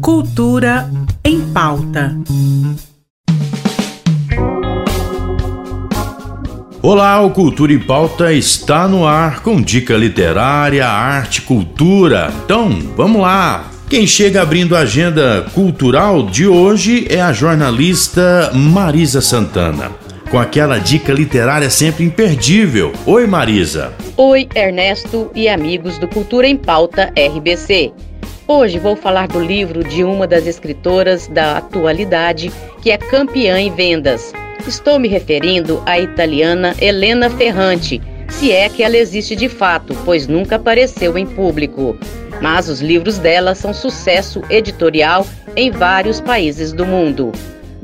Cultura em pauta. Olá, o Cultura em Pauta está no ar com dica literária, arte, cultura. Então, vamos lá. Quem chega abrindo a agenda cultural de hoje é a jornalista Marisa Santana com aquela dica literária sempre imperdível. Oi, Marisa. Oi, Ernesto e amigos do Cultura em Pauta RBC. Hoje vou falar do livro de uma das escritoras da atualidade que é campeã em vendas. Estou me referindo à italiana Helena Ferrante, se é que ela existe de fato, pois nunca apareceu em público. Mas os livros dela são sucesso editorial em vários países do mundo.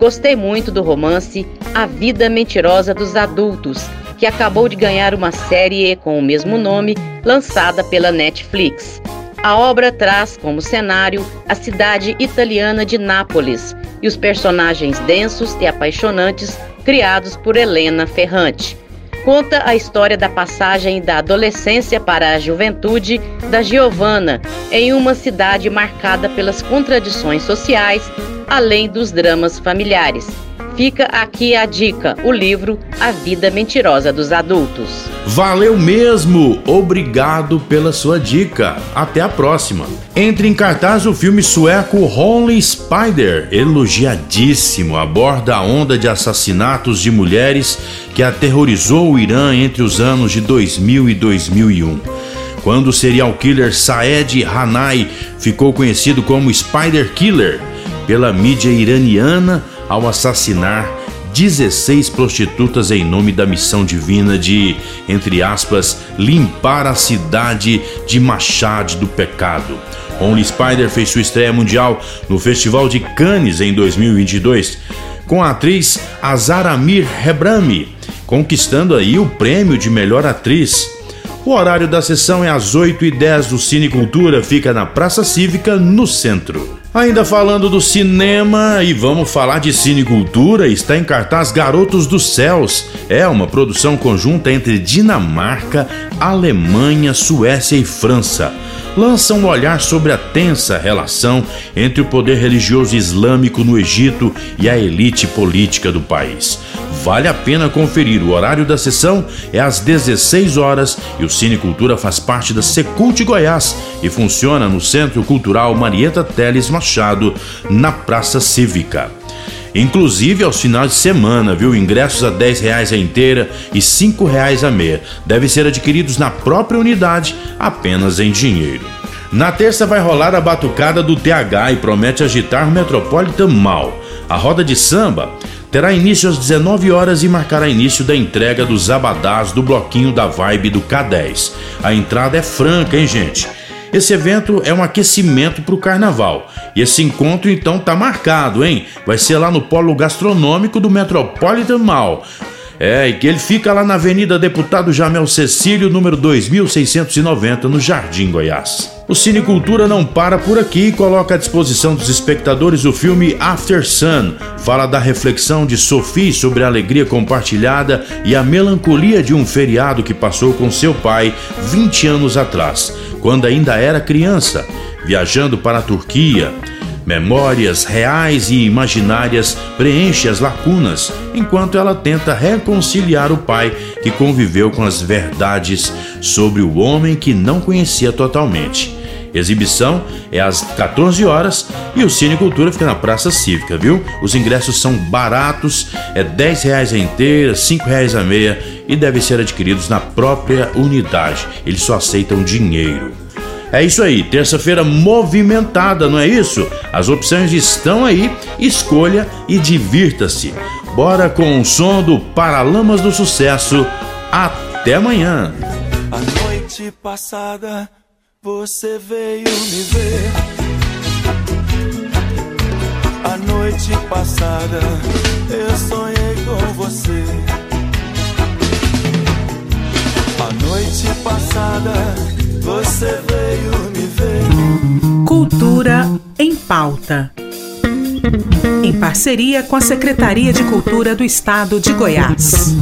Gostei muito do romance A Vida Mentirosa dos Adultos, que acabou de ganhar uma série com o mesmo nome, lançada pela Netflix. A obra traz como cenário a cidade italiana de Nápoles e os personagens densos e apaixonantes criados por Helena Ferrante. Conta a história da passagem da adolescência para a juventude da Giovanna em uma cidade marcada pelas contradições sociais além dos dramas familiares. Fica aqui a dica: o livro A Vida Mentirosa dos Adultos. Valeu mesmo! Obrigado pela sua dica. Até a próxima. Entre em cartaz o filme sueco Holy Spider, elogiadíssimo, aborda a onda de assassinatos de mulheres que aterrorizou o Irã entre os anos de 2000 e 2001 quando o serial killer Saed Hanai ficou conhecido como Spider Killer pela mídia iraniana ao assassinar 16 prostitutas em nome da missão divina de, entre aspas, limpar a cidade de Machad do pecado. Only Spider fez sua estreia mundial no Festival de Cannes em 2022 com a atriz Azaramir Hebrami, conquistando aí o prêmio de melhor atriz. O horário da sessão é às 8h10 do Cine Cultura, fica na Praça Cívica, no centro. Ainda falando do cinema e vamos falar de cinecultura, está em cartaz Garotos dos Céus. É uma produção conjunta entre Dinamarca, Alemanha, Suécia e França. Lança um olhar sobre a tensa relação entre o poder religioso islâmico no Egito e a elite política do país. Vale a pena conferir. O horário da sessão é às 16 horas e o Cine Cultura faz parte da Secult Goiás e funciona no Centro Cultural Marieta Teles Machado, na Praça Cívica. Inclusive aos finais de semana, viu? Ingressos a 10 reais a inteira e 5 reais a meia. Devem ser adquiridos na própria unidade, apenas em dinheiro. Na terça vai rolar a batucada do TH e promete agitar o Metropolitan mal. A roda de samba terá início às 19 horas e marcará início da entrega dos abadás do bloquinho da Vibe do K10. A entrada é franca, hein, gente? Esse evento é um aquecimento para o carnaval. E esse encontro então tá marcado, hein? Vai ser lá no polo gastronômico do Metropolitan Mall. É, e que ele fica lá na Avenida Deputado Jamel Cecílio, número 2690, no Jardim Goiás. O Cine Cultura não para por aqui e coloca à disposição dos espectadores o filme After Sun. Fala da reflexão de Sophie sobre a alegria compartilhada e a melancolia de um feriado que passou com seu pai 20 anos atrás, quando ainda era criança, viajando para a Turquia. Memórias reais e imaginárias preenchem as lacunas, enquanto ela tenta reconciliar o pai que conviveu com as verdades sobre o homem que não conhecia totalmente. Exibição é às 14 horas e o Cine Cultura fica na Praça Cívica, viu? Os ingressos são baratos, é 10 reais a inteira, 5 reais a meia e devem ser adquiridos na própria unidade. Eles só aceitam dinheiro. É isso aí, terça-feira movimentada, não é isso? As opções estão aí, escolha e divirta-se. Bora com o som do Paralamas do Sucesso. Até amanhã. A noite passada você veio me ver. A noite passada eu sonhei com você. A noite passada você veio me ver. Cultura em pauta. Em parceria com a Secretaria de Cultura do Estado de Goiás.